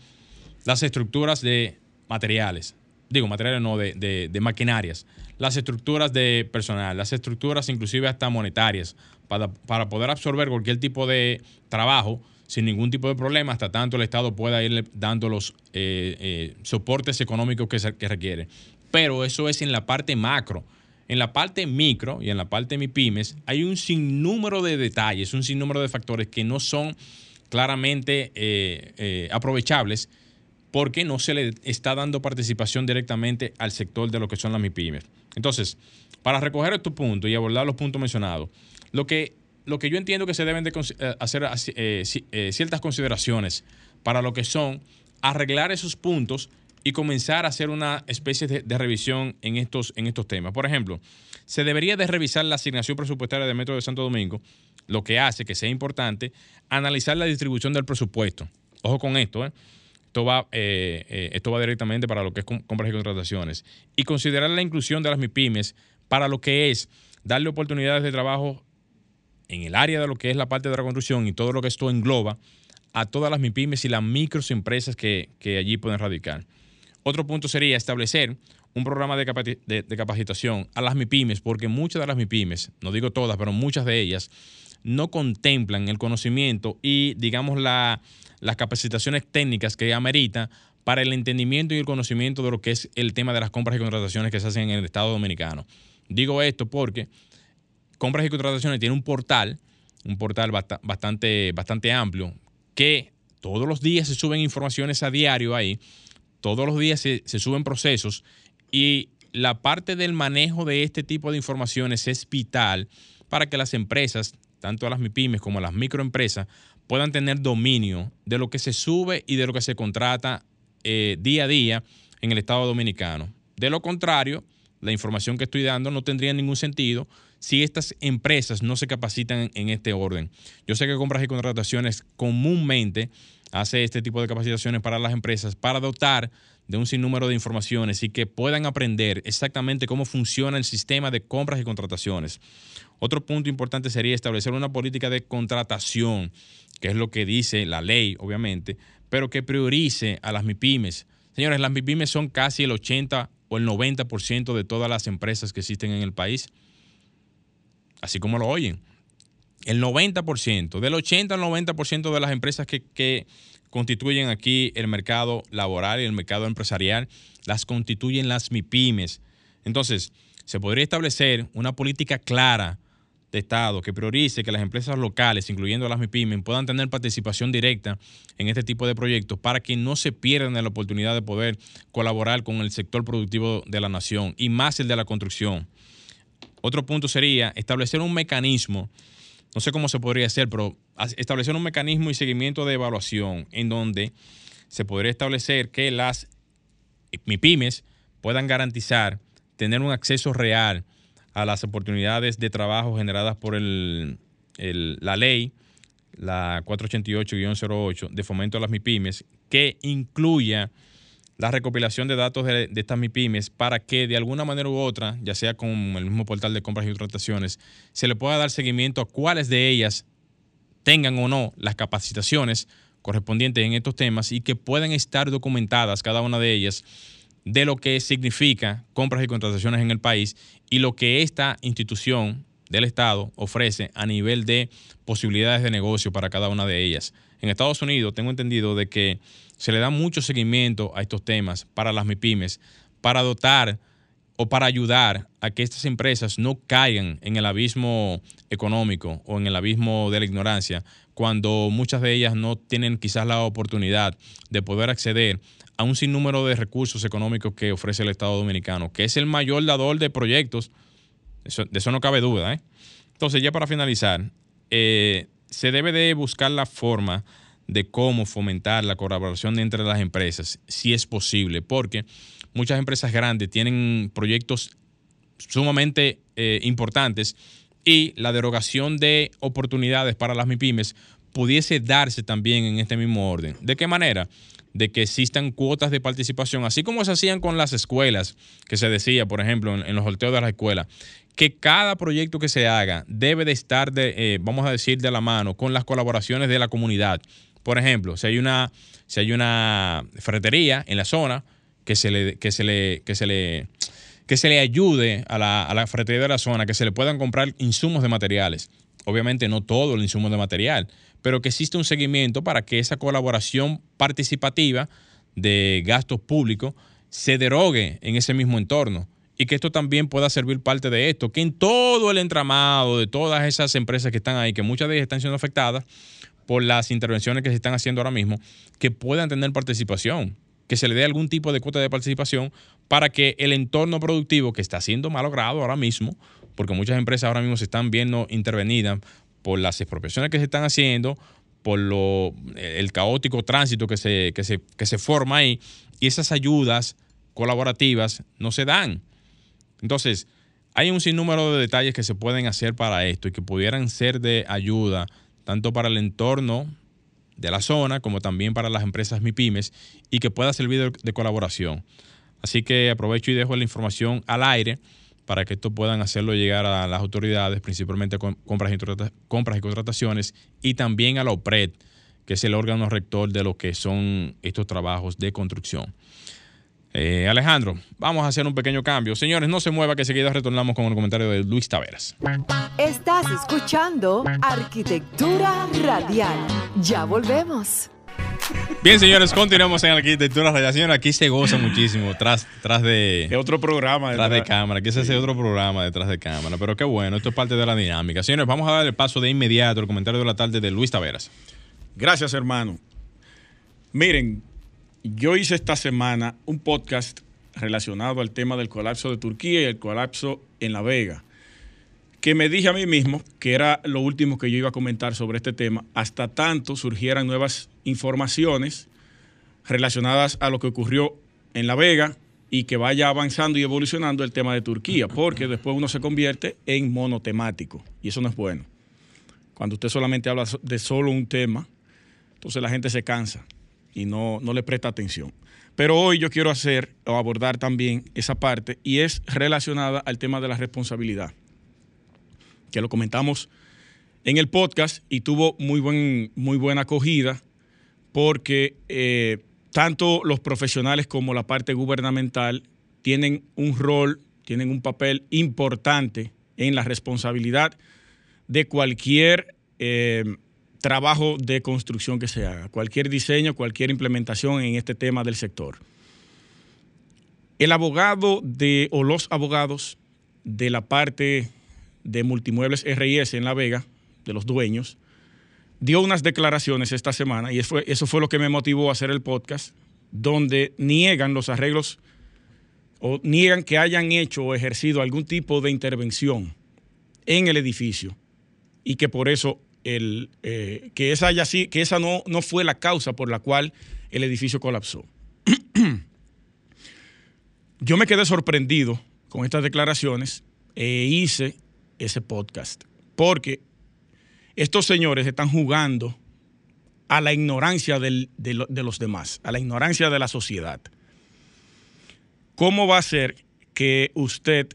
las estructuras de materiales, digo materiales no, de, de, maquinarias, las estructuras de personal, las estructuras inclusive hasta monetarias, para, para, poder absorber cualquier tipo de trabajo sin ningún tipo de problema, hasta tanto el Estado pueda ir dando los eh, eh, soportes económicos que, se, requiere. Pero eso es en la parte macro. En la parte micro y en la parte MIPIMES hay un sinnúmero de detalles, un sinnúmero de factores que no son claramente eh, aprovechables porque no se le está dando participación directamente al sector de lo que son las MIPIMES. Entonces, para recoger estos puntos y abordar los puntos mencionados, lo que, lo que yo entiendo que se deben de eh, hacer eh, eh, ciertas consideraciones para lo que son arreglar esos puntos y comenzar a hacer una especie de, revisión en estos, en estos temas. Por ejemplo, se debería de revisar la asignación presupuestaria del Metro de Santo Domingo, lo que hace que sea importante analizar la distribución del presupuesto. Ojo con esto. Esto va, esto va directamente para lo que es compras y contrataciones. Y considerar la inclusión de las MIPIMES para lo que es darle oportunidades de trabajo en el área de lo que es la parte de la construcción y todo lo que esto engloba a todas las MIPIMES y las microempresas que, que allí pueden radicar. Otro punto sería establecer un programa de, de, capacitación a las MIPIMES, porque muchas de las MIPIMES, no digo todas, pero muchas de ellas, no contemplan el conocimiento y, digamos, la, las capacitaciones técnicas que amerita para el entendimiento y el conocimiento de lo que es el tema de las compras y contrataciones que se hacen en el Estado Dominicano. Digo esto porque compras y contrataciones tiene un portal, un portal bastante, bastante amplio, que todos los días se suben informaciones a diario ahí, todos los días se, se suben procesos y la parte del manejo de este tipo de informaciones es vital para que las empresas, tanto las MIPIMES como las microempresas, puedan tener dominio de lo que se sube y de lo que se contrata eh, día a día en el Estado Dominicano. De lo contrario, la información que estoy dando no tendría ningún sentido si estas empresas no se capacitan en este orden. Yo sé que compras y contrataciones comúnmente hace este tipo de capacitaciones para las empresas para dotar de un sinnúmero de informaciones y que puedan aprender exactamente cómo funciona el sistema de compras y contrataciones. Otro punto importante sería establecer una política de contratación que es lo que dice la ley, obviamente, pero que priorice a las MIPIMES. Señores, las MIPIMES son casi el 80 o el 90% de todas las empresas que existen en el país. Así como lo oyen. El 90%, del 80 al 90% de las empresas que, que constituyen aquí el mercado laboral y el mercado empresarial, las constituyen las MIPIMES. Entonces, se podría establecer una política clara de Estado que priorice que las empresas locales, incluyendo las MIPIMES, puedan tener participación directa en este tipo de proyectos para que no se pierdan la oportunidad de poder colaborar con el sector productivo de la nación y más el de la construcción. Otro punto sería establecer un mecanismo, no sé cómo se podría hacer, pero establecer un mecanismo y seguimiento de evaluación en donde se podría establecer que las MIPIMES puedan garantizar tener un acceso real a las oportunidades de trabajo generadas por el, la ley, la 488-08 de fomento a las MIPIMES, que incluya la recopilación de datos de, estas MIPIMES para que de alguna manera u otra, ya sea con el mismo portal de compras y contrataciones, se le pueda dar seguimiento a cuáles de ellas tengan o no las capacitaciones correspondientes en estos temas y que puedan estar documentadas cada una de ellas de lo que significa compras y contrataciones en el país y lo que esta institución del Estado ofrece a nivel de posibilidades de negocio para cada una de ellas. En Estados Unidos tengo entendido de que se le da mucho seguimiento a estos temas para las MIPIMES, para dotar o para ayudar a que estas empresas no caigan en el abismo económico o en el abismo de la ignorancia, cuando muchas de ellas no tienen quizás la oportunidad de poder acceder a un sinnúmero de recursos económicos que ofrece el Estado Dominicano, que es el mayor dador de proyectos, de eso no cabe duda. ¿eh? Entonces, ya para finalizar, eh, se debe de buscar la forma de cómo fomentar la colaboración entre las empresas, si es posible, porque muchas empresas grandes tienen proyectos sumamente eh, importantes y la derogación de oportunidades para las MIPIMES pudiese darse también en este mismo orden. ¿De qué manera? De que existan cuotas de participación, así como se hacían con las escuelas, que se decía, por ejemplo, en, los sorteos de las escuelas, que cada proyecto que se haga debe de estar, de, eh, vamos a decir, de la mano con las colaboraciones de la comunidad. Por ejemplo, si hay una, si hay una ferretería en la zona, que se le, que se le, que se le, que se le ayude a la, a la ferretería de la zona, que se le puedan comprar insumos de materiales. Obviamente no todo el insumo de material, pero que existe un seguimiento para que esa colaboración participativa de gastos públicos se derogue en ese mismo entorno y que esto también pueda servir parte de esto, que en todo el entramado de todas esas empresas que están ahí, que muchas de ellas están siendo afectadas por las intervenciones que se están haciendo ahora mismo, que puedan tener participación, que se le dé algún tipo de cuota de participación para que el entorno productivo que está siendo malogrado ahora mismo, porque muchas empresas ahora mismo se están viendo intervenidas por las expropiaciones que se están haciendo, por lo, el caótico tránsito que se, que, se, que se forma ahí, y esas ayudas colaborativas no se dan. Entonces, hay un sinnúmero de detalles que se pueden hacer para esto y que pudieran ser de ayuda tanto para el entorno de la zona como también para las empresas MIPIMES y que pueda servir de, colaboración. Así que aprovecho y dejo la información al aire para que esto puedan hacerlo llegar a las autoridades, principalmente compras y, compras y contrataciones, y también a la OPRED, que es el órgano rector de lo que son estos trabajos de construcción. Eh, Alejandro, vamos a hacer un pequeño cambio. Señores, no se mueva que seguida retornamos con el comentario de Luis Taveras. Estás escuchando Arquitectura Radial. Ya volvemos. Bien, señores, continuamos en Arquitectura Radial. aquí se goza muchísimo tras, tras de... otro programa. Detrás de cámara, aquí se hace otro programa detrás de cámara. Pero qué bueno, esto es parte de la dinámica. Señores, vamos a dar el paso de inmediato al comentario de la tarde de Luis Taveras. Gracias, hermano. Miren, yo hice esta semana un podcast relacionado al tema del colapso de Turquía y el colapso en La Vega, que me dije a mí mismo que era lo último que yo iba a comentar sobre este tema, hasta tanto surgieran nuevas informaciones relacionadas a lo que ocurrió en La Vega y que vaya avanzando y evolucionando el tema de Turquía, porque después uno se convierte en monotemático y eso no es bueno. Cuando usted solamente habla de solo un tema, entonces la gente se cansa y no, no le presta atención. Pero hoy yo quiero hacer o abordar también esa parte y es relacionada al tema de la responsabilidad, que lo comentamos en el podcast y tuvo muy, buen, muy buena acogida porque eh, tanto los profesionales como la parte gubernamental tienen un rol, tienen un papel importante en la responsabilidad de cualquier eh, trabajo de construcción que se haga, cualquier diseño, cualquier implementación en este tema del sector. El abogado de, o los abogados de la parte de multimuebles RIS en La Vega, de los dueños, dio unas declaraciones esta semana y eso fue, eso fue lo que me motivó a hacer el podcast, donde niegan los arreglos o niegan que hayan hecho o ejercido algún tipo de intervención en el edificio y que por eso el, eh, que esa, haya, que esa no, no fue la causa por la cual el edificio colapsó. Yo me quedé sorprendido con estas declaraciones e hice ese podcast, porque estos señores están jugando a la ignorancia de, de los demás, a la ignorancia de la sociedad. ¿Cómo va a ser que usted,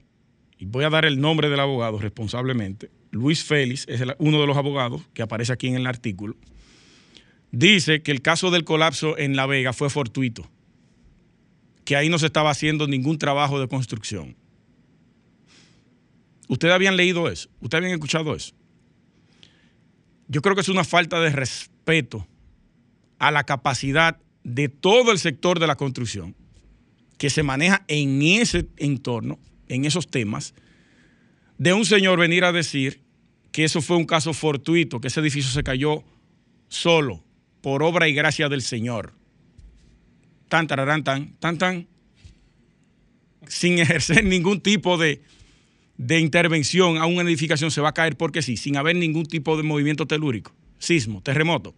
y voy a dar el nombre del abogado responsablemente, Luis Félix, es uno de los abogados que aparece aquí en el artículo, dice que el caso del colapso en La Vega fue fortuito. que ahí no se estaba haciendo ningún trabajo de construcción. ¿Ustedes habían leído eso? ¿Ustedes habían escuchado eso? Yo creo que es una falta de respeto a la capacidad de todo el sector de la construcción que se maneja en ese entorno, en esos temas, de un señor venir a decir que eso fue un caso fortuito, que ese edificio se cayó solo, por obra y gracia del Señor. Tan, tan, tan, tan, sin ejercer ningún tipo de, de intervención a una edificación se va a caer porque sí, sin haber ningún tipo de movimiento telúrico, sismo, terremoto.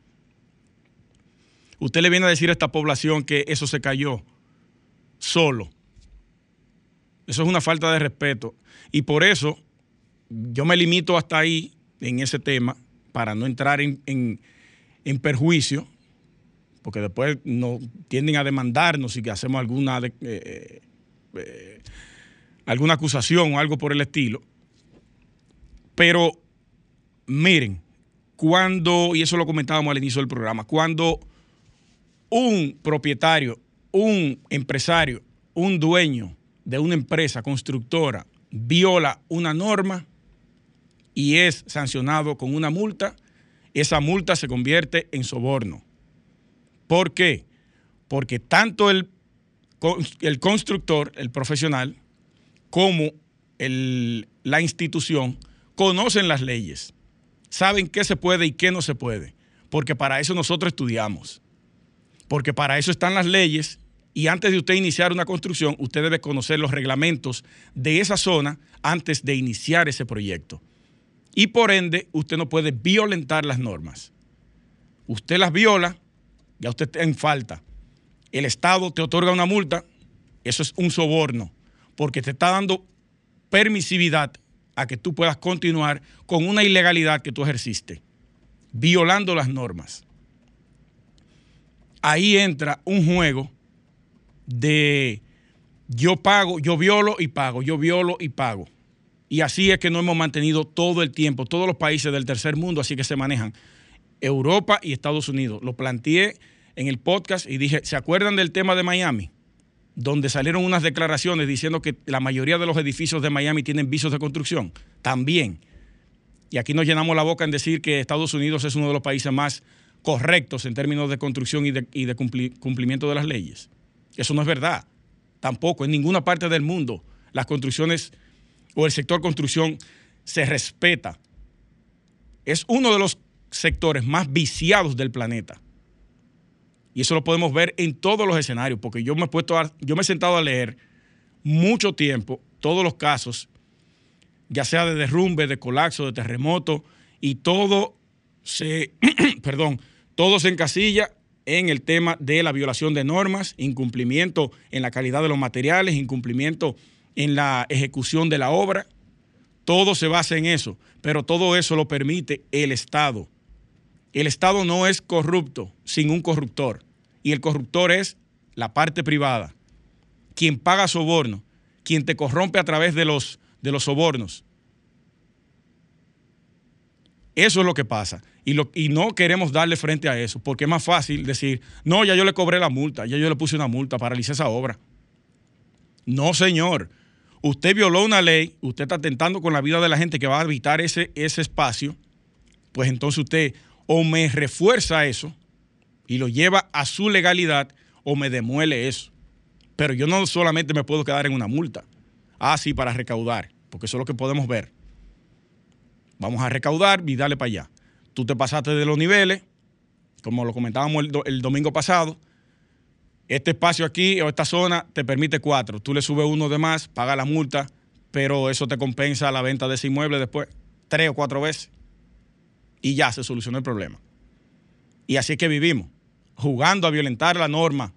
Usted le viene a decir a esta población que eso se cayó solo. Eso es una falta de respeto. Y por eso yo me limito hasta ahí en ese tema para no entrar en, perjuicio, porque después no, tienden a demandarnos y que hacemos alguna, eh, eh, eh, alguna acusación o algo por el estilo. Pero miren, cuando, y eso lo comentábamos al inicio del programa, cuando un propietario, un empresario, un dueño de una empresa constructora viola una norma y es sancionado con una multa, esa multa se convierte en soborno. ¿Por qué? Porque tanto el, el constructor, el profesional, como la institución conocen las leyes, saben qué se puede y qué no se puede, porque para eso nosotros estudiamos porque para eso están las leyes y antes de usted iniciar una construcción, usted debe conocer los reglamentos de esa zona antes de iniciar ese proyecto. Y por ende, usted no puede violentar las normas. Usted las viola, ya usted está en falta. El Estado te otorga una multa, eso es un soborno, porque te está dando permisividad a que tú puedas continuar con una ilegalidad que tú ejerciste, violando las normas ahí entra un juego de yo pago, yo violo y pago, yo violo y pago. Y así es que no hemos mantenido todo el tiempo, todos los países del tercer mundo, así que se manejan Europa y Estados Unidos. Lo planteé en el podcast y dije, ¿se acuerdan del tema de Miami? Donde salieron unas declaraciones diciendo que la mayoría de los edificios de Miami tienen visos de construcción. También. Y aquí nos llenamos la boca en decir que Estados Unidos es uno de los países más correctos en términos de construcción y de, cumplimiento de las leyes. Eso no es verdad. Tampoco en ninguna parte del mundo las construcciones o el sector construcción se respeta. Es uno de los sectores más viciados del planeta. Y eso lo podemos ver en todos los escenarios, porque yo me he puesto yo me he sentado a leer mucho tiempo todos los casos, ya sea de derrumbe, de colapso, de terremoto, y todo se, perdón, todo se encasilla en el tema de la violación de normas, incumplimiento en la calidad de los materiales, incumplimiento en la ejecución de la obra. Todo se basa en eso, pero todo eso lo permite el Estado. El Estado no es corrupto sin un corruptor y el corruptor es la parte privada, quien paga soborno, quien te corrompe a través de los, de los sobornos. Eso es lo que pasa. Y, no queremos darle frente a eso, porque es más fácil decir, no, ya yo le cobré la multa, ya yo le puse una multa, paralice esa obra. No, señor. Usted violó una ley, usted está atentando con la vida de la gente que va a habitar ese, ese espacio, pues entonces usted o me refuerza eso y lo lleva a su legalidad o me demuele eso. Pero yo no solamente me puedo quedar en una multa. Ah, sí, para recaudar, porque eso es lo que podemos ver. Vamos a recaudar y darle para allá tú te pasaste de los niveles, como lo comentábamos el, domingo pasado, este espacio aquí o esta zona te permite cuatro. Tú le subes uno de más, paga la multa, pero eso te compensa la venta de ese inmueble después, tres o cuatro veces. Y ya se solucionó el problema. Y así es que vivimos, jugando a violentar la norma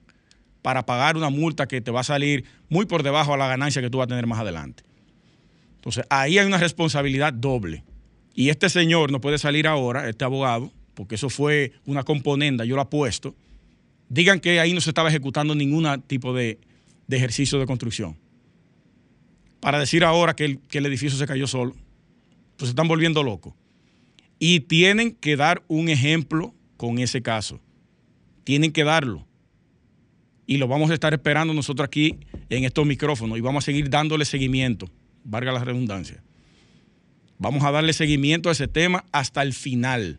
para pagar una multa que te va a salir muy por debajo a la ganancia que tú vas a tener más adelante. Entonces, ahí hay una responsabilidad doble. Y este señor no puede salir ahora, este abogado, porque eso fue una componenda, yo lo apuesto. Digan que ahí no se estaba ejecutando ningún tipo de, ejercicio de construcción. Para decir ahora que el, que el edificio se cayó solo, pues están volviendo locos. Y tienen que dar un ejemplo con ese caso. Tienen que darlo. y lo vamos a estar esperando nosotros aquí en estos micrófonos y vamos a seguir dándole seguimiento, valga la redundancia. Vamos a darle seguimiento a ese tema hasta el final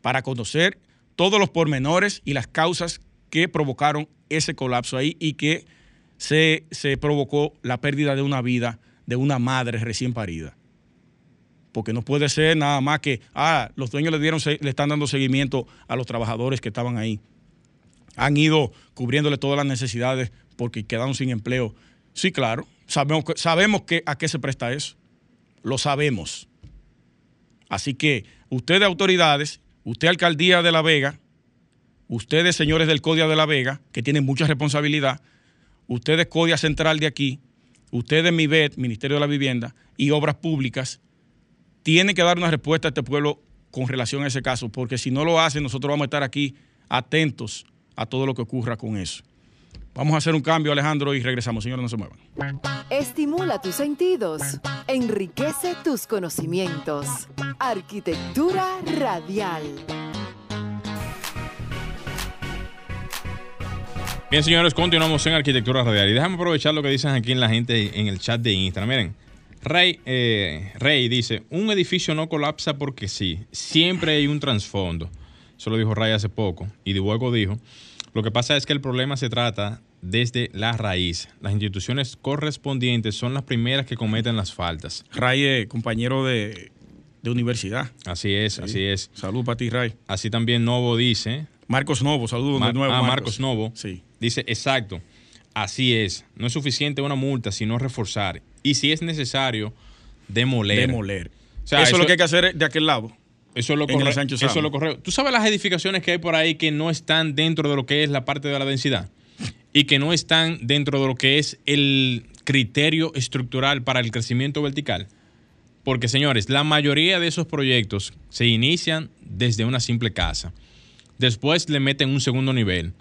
para conocer todos los pormenores y las causas que provocaron ese colapso ahí y que se, se provocó la pérdida de una vida de una madre recién parida. Porque no puede ser nada más que, ah, los dueños le, dieron, le están dando seguimiento a los trabajadores que estaban ahí. Han ido cubriéndole todas las necesidades porque quedaron sin empleo. Sí, claro, sabemos, sabemos que, a qué se presta eso. Lo sabemos. Así que ustedes autoridades, usted alcaldía de La Vega, ustedes señores del CODIA de La Vega, que tienen mucha responsabilidad, ustedes CODIA Central de aquí, ustedes MIBET, Ministerio de la Vivienda, y Obras Públicas, tienen que dar una respuesta a este pueblo con relación a ese caso, porque si no lo hacen, nosotros vamos a estar aquí atentos a todo lo que ocurra con eso. Vamos a hacer un cambio, Alejandro, y regresamos. Señores, no se muevan. Estimula tus sentidos, enriquece tus conocimientos. Arquitectura radial. Bien, señores, continuamos en Arquitectura Radial. Y déjame aprovechar lo que dicen aquí en la gente en el chat de Instagram. Miren, Rey, eh, Rey dice, un edificio no colapsa porque sí, siempre hay un trasfondo. Eso lo dijo Rey hace poco. Y luego dijo, lo que pasa es que el problema se trata desde la raíz. Las instituciones correspondientes son las primeras que cometen las faltas. Ray compañero de, de universidad. Así es, Sí. así es. Salud para ti, Ray. Así también Novo dice, Marcos Novo, saludos Mar- de nuevo. ah, Marcos Novo. Sí. Dice, exacto, así es. No es suficiente una multa, sino reforzar. Y si es necesario, demoler. Demoler. O sea, eso, eso- es lo que hay que hacer de aquel lado. Eso es lo Eso es correcto. Tú sabes las edificaciones que hay por ahí que no están dentro de lo que es la parte de la densidad y que no están dentro de lo que es el criterio estructural para el crecimiento vertical. Porque, señores, la mayoría de esos proyectos se inician desde una simple casa. Después le meten un segundo nivel.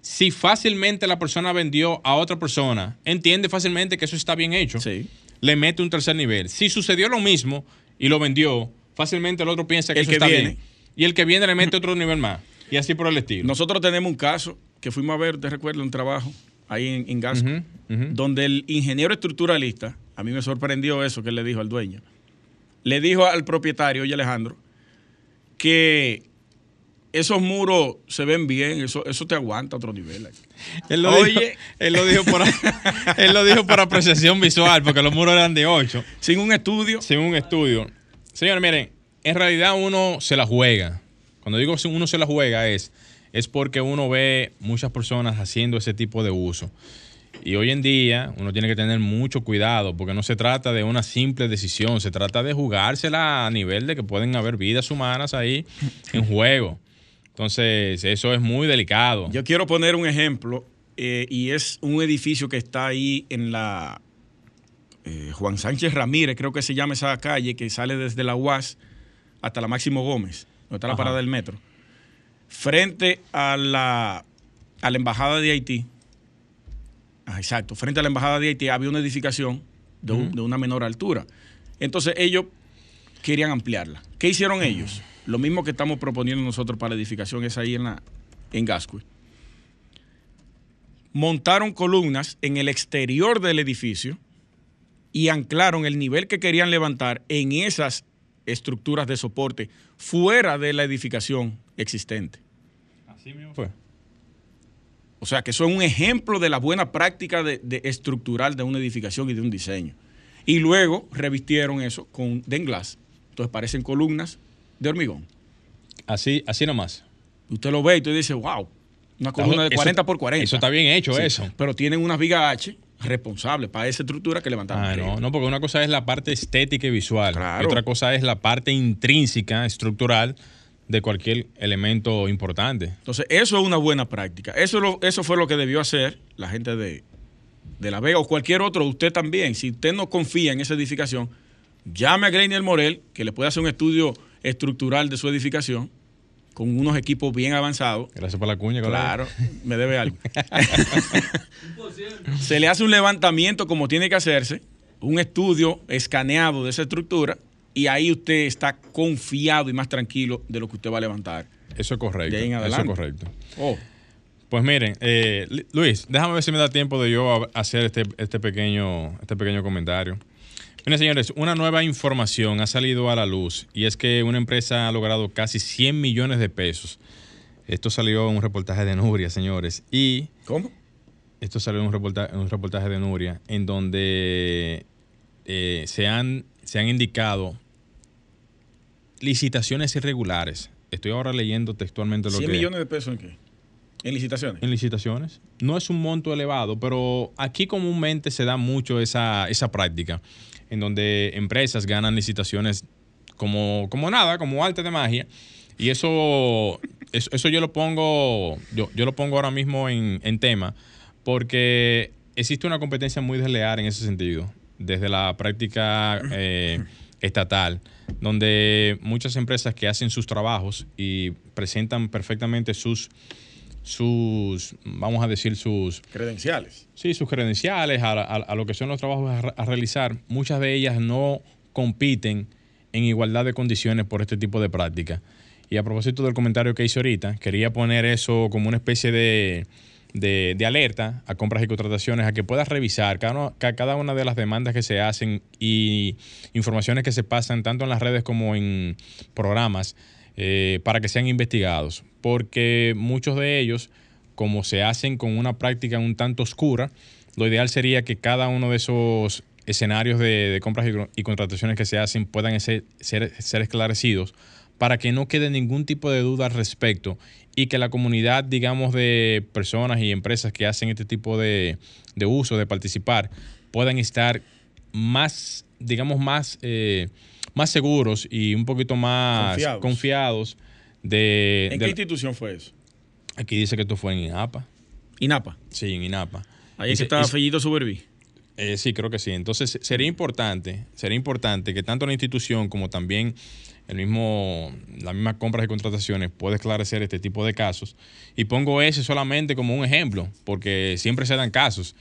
Si fácilmente la persona vendió a otra persona, entiende fácilmente que eso está bien hecho Sí. le mete un tercer nivel. Si sucedió lo mismo y lo vendió, fácilmente el otro piensa que El eso que está viene. bien. Y el que viene le mete otro nivel más. Y así por el estilo. Nosotros tenemos un caso que fuimos a ver, te recuerdo, un trabajo ahí en, en Gasco, donde el ingeniero estructuralista, a mí me sorprendió eso que él le dijo al dueño, le dijo al propietario, oye Alejandro, que esos muros se ven bien, eso, eso te aguanta a otro nivel. Él lo, Oye. dijo, él lo dijo por él lo dijo por apreciación visual, porque los muros eran de 8, Sin un estudio, según un estudio. Señores, miren, en realidad uno se la juega. Cuando digo si uno se la juega es, es porque uno ve muchas personas haciendo ese tipo de uso. Y hoy en día uno tiene que tener mucho cuidado porque no se trata de una simple decisión, se trata de jugársela a nivel de que pueden haber vidas humanas ahí en juego. Entonces, eso es muy delicado. Yo quiero poner un ejemplo eh, y es un edificio que está ahí en la eh, Juan Sánchez Ramírez, creo que se llama esa calle, que sale desde la UAS hasta la Máximo Gómez, donde está la parada del metro, frente a la, a la Embajada de Haití. Ah, exacto, frente a la Embajada de Haití había una edificación de una menor altura. Entonces ellos querían ampliarla. ¿Qué hicieron ellos? Lo mismo que estamos proponiendo nosotros para la edificación es ahí en, la, en Gascue. Montaron columnas en el exterior del edificio y anclaron el nivel que querían levantar en esas estructuras de soporte fuera de la edificación existente. Así mismo fue. O sea, que eso es un ejemplo de la buena práctica de, de estructural de una edificación y de un diseño. Y luego revistieron eso con Denglass. Entonces parecen columnas de hormigón. Así, así nomás. Usted lo ve y usted dice, wow, una columna de Eso- 40 por 40. Eso está bien hecho, Sí, eso. Pero tienen una viga H responsable para esa estructura que levantaron. Ah, no, no, porque una cosa es la parte estética y visual. Claro. Y otra cosa es la parte intrínseca, estructural de cualquier elemento importante. Entonces, eso es una buena práctica. Eso, lo- eso fue lo que debió hacer la gente de, de La Vega o cualquier otro, usted también. Si usted no confía en esa edificación, llame a Greiner Morel, que le puede hacer un estudio estructural de su edificación con unos equipos bien avanzados. Gracias por la cuña. Claro, me debe algo. Se le hace un levantamiento como tiene que hacerse, un estudio escaneado de esa estructura, y ahí usted está confiado y más tranquilo de lo que usted va a levantar. Eso es correcto. De ahí en Eso es adelante. correcto. Oh, Pues miren, eh, Luis, déjame ver si me da tiempo de yo hacer este, este, pequeño, este pequeño comentario. Miren, señores, una nueva información ha salido a la luz y es que una empresa ha logrado casi 100 millones de pesos. Esto salió en un reportaje de Nuria, señores. Y ¿Cómo? Esto salió en un reportaje, un reportaje de Nuria, en donde eh, se, han, se han indicado licitaciones irregulares. Estoy ahora leyendo textualmente lo que... ¿100 millones de pesos en qué? ¿En licitaciones? En licitaciones. No es un monto elevado, pero aquí comúnmente se da mucho esa, esa práctica, en donde empresas ganan licitaciones como, como nada, como arte de magia. Y eso, eso, yo lo pongo, yo, yo lo pongo ahora mismo en, en tema, porque existe una competencia muy desleal en ese sentido, desde la práctica eh, estatal donde muchas empresas que hacen sus trabajos y presentan perfectamente sus sus, vamos a decir, sus... Credenciales. Sí, sus credenciales a, lo que son los trabajos a, realizar, muchas de ellas no compiten en igualdad de condiciones por este tipo de práctica. Y a propósito del comentario que hice ahorita, quería poner eso como una especie de, de, alerta a compras y contrataciones, a que puedas revisar cada, cada una de las demandas que se hacen y informaciones que se pasan tanto en las redes como en programas eh, para que sean investigados. Porque muchos de ellos, como se hacen con una práctica un tanto oscura, lo ideal sería que cada uno de esos escenarios de, compras y, contrataciones que se hacen puedan ser, ser esclarecidos para que no quede ningún tipo de duda al respecto y que la comunidad, digamos, de personas y empresas que hacen este tipo de, uso, de participar, puedan estar más, digamos, más, eh, más seguros y un poquito más confiados, de... ¿En qué institución fue eso? Aquí dice que esto fue en INAPA. ¿INAPA? Sí, en INAPA. Ahí está Fellito Suberví. Eh, sí, creo que sí. Entonces sería importante, sería importante que tanto la institución como también el mismo, las mismas compras y contrataciones puede esclarecer este tipo de casos. Y pongo ese solamente como un ejemplo, porque siempre se dan casos.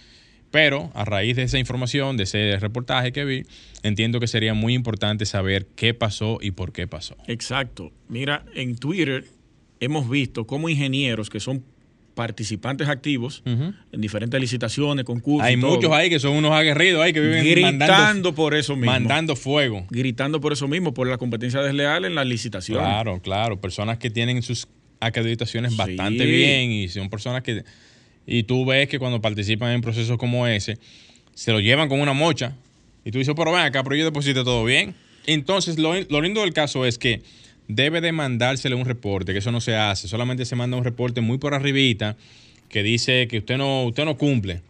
Pero a raíz de esa información, de ese reportaje que vi, entiendo que sería muy importante saber qué pasó y por qué pasó. Exacto. Mira, en Twitter hemos visto cómo ingenieros que son participantes activos en diferentes licitaciones, concursos. Hay muchos ahí que son unos aguerridos ahí que viven gritando por eso mismo. Mandando fuego. Gritando por eso mismo, por la competencia desleal en las licitaciones. Claro, claro. Personas que tienen sus acreditaciones bastante bien y son personas que. Y tú ves que cuando participan en procesos como ese, se lo llevan con una mocha. Y tú dices, pero ven acá, pero yo deposité todo bien. Entonces, lo, lo lindo del caso es que debe de mandársele un reporte, que eso no se hace, solamente se manda un reporte muy por arribita que dice que usted no, usted no cumple.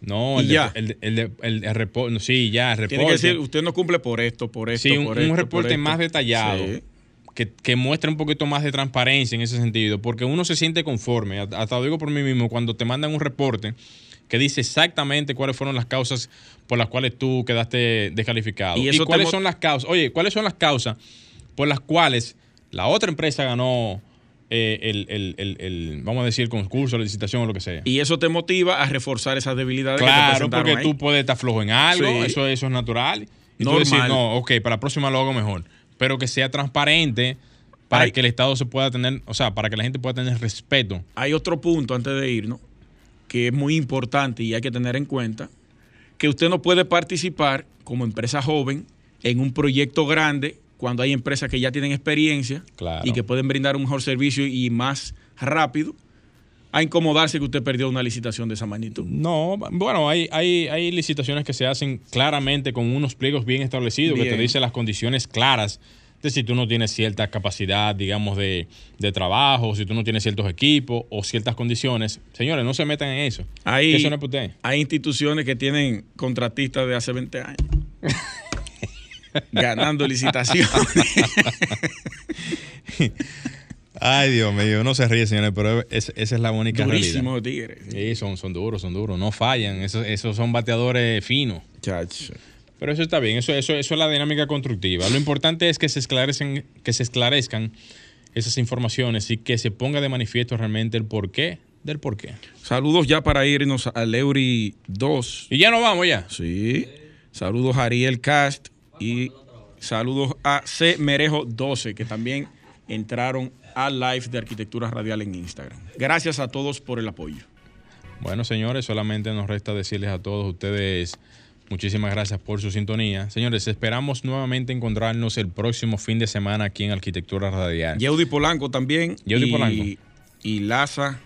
No, el, ya. el, el, reporte, sí, ya, el reporte. Tiene que decir, usted no cumple por esto, por esto, sí, un, por un reporte más detallado. Que, que, muestre un poquito más de transparencia en ese sentido, porque uno se siente conforme, hasta lo digo por mí mismo, cuando te mandan un reporte que dice exactamente cuáles fueron las causas por las cuales tú quedaste descalificado. ¿Y, cuáles son las causas? Oye, ¿cuáles son las causas por las cuales la otra empresa ganó eh, el, vamos a decir, concurso, la licitación o lo que sea. Y eso te motiva a reforzar esas debilidades. Claro, porque tú puedes estar flojo en algo, eso, eso es natural. Y tú decir, no, ok, para la próxima lo hago mejor. Pero que sea transparente para que el Estado se pueda tener, o sea, para que la gente pueda tener respeto. Hay otro punto antes de irnos que es muy importante y hay que tener en cuenta, que usted no puede participar como empresa joven en un proyecto grande cuando hay empresas que ya tienen experiencia y que pueden brindar un mejor servicio y más rápido, a incomodarse que usted perdió una licitación de esa magnitud. No, bueno, hay, hay, hay licitaciones que se hacen claramente con unos pliegos bien establecidos que te dicen las condiciones claras de si tú no tienes cierta capacidad, digamos, de, de, trabajo, si tú no tienes ciertos equipos o ciertas condiciones. Señores, no se metan en eso. Hay, eso no es hay instituciones que tienen contratistas de hace 20 años. ganando licitaciones. Ay, Dios mío, no se ríe, señores, pero esa es la única Durísimo tigres. Sí, son, son duros, son duros, no fallan. Esos, esos son bateadores finos. Pero eso está bien, eso, eso, eso es la dinámica constructiva. Lo importante es que se esclarecen, que se esclarezcan esas informaciones y que se ponga de manifiesto realmente el porqué del porqué. Saludos ya para irnos al Eury 2. Y ya nos vamos ya. Sí. Saludos a Ariel Cast, y saludos a C. Merejo 12, que también entraron al live de Arquitectura Radial en Instagram. Gracias a todos por el apoyo. Bueno, señores, solamente nos resta decirles a todos ustedes muchísimas gracias por su sintonía. Señores, esperamos nuevamente encontrarnos el próximo fin de semana aquí en Arquitectura Radial. Yeudi Polanco también. Yeudi y, Polanco. Y Laza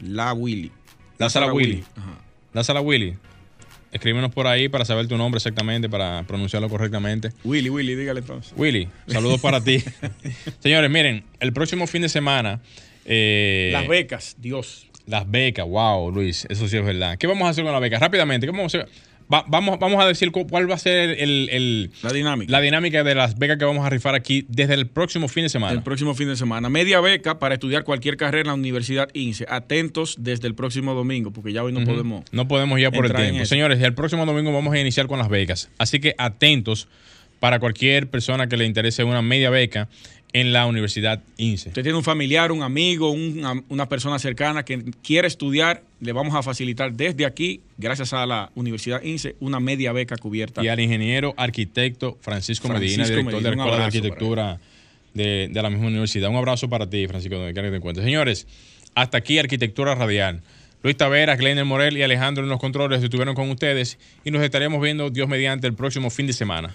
La Willy. Laza La Willy. Laza La Willy. Escríbenos por ahí para saber tu nombre exactamente, para pronunciarlo correctamente. Willy, Willy, dígale entonces. Willy, saludos para ti. Señores, miren, el próximo fin de semana. eh, Las becas, Dios. Las becas, wow, Luis, eso sí es verdad. ¿Qué vamos a hacer con las becas? Rápidamente, ¿qué vamos a hacer? Va- vamos, vamos a decir cu- cuál va a ser el, el- La dinámica. la dinámica de las becas que vamos a rifar aquí desde el próximo fin de semana. El próximo fin de semana. Media beca para estudiar cualquier carrera en la Universidad INSE. Atentos desde el próximo domingo, porque ya hoy no podemos. No podemos ya por el tiempo. Señores, el próximo domingo vamos a iniciar con las becas. Así que atentos para cualquier persona que le interese una media beca en la Universidad INSE. Usted tiene un familiar, un amigo, un- una persona cercana que quiere estudiar, le vamos a facilitar desde aquí, gracias a la Universidad INSE, una media beca cubierta. Y al ingeniero arquitecto Francisco, Francisco Medina, director Medina, de la Escuela de Arquitectura de, de la misma universidad. Un abrazo para ti, Francisco, donde quiera que te encuentres. Señores, hasta aquí Arquitectura Radial. Luis Taveras, Glenn Morel y Alejandro en los controles estuvieron con ustedes y nos estaremos viendo, Dios mediante, el próximo fin de semana.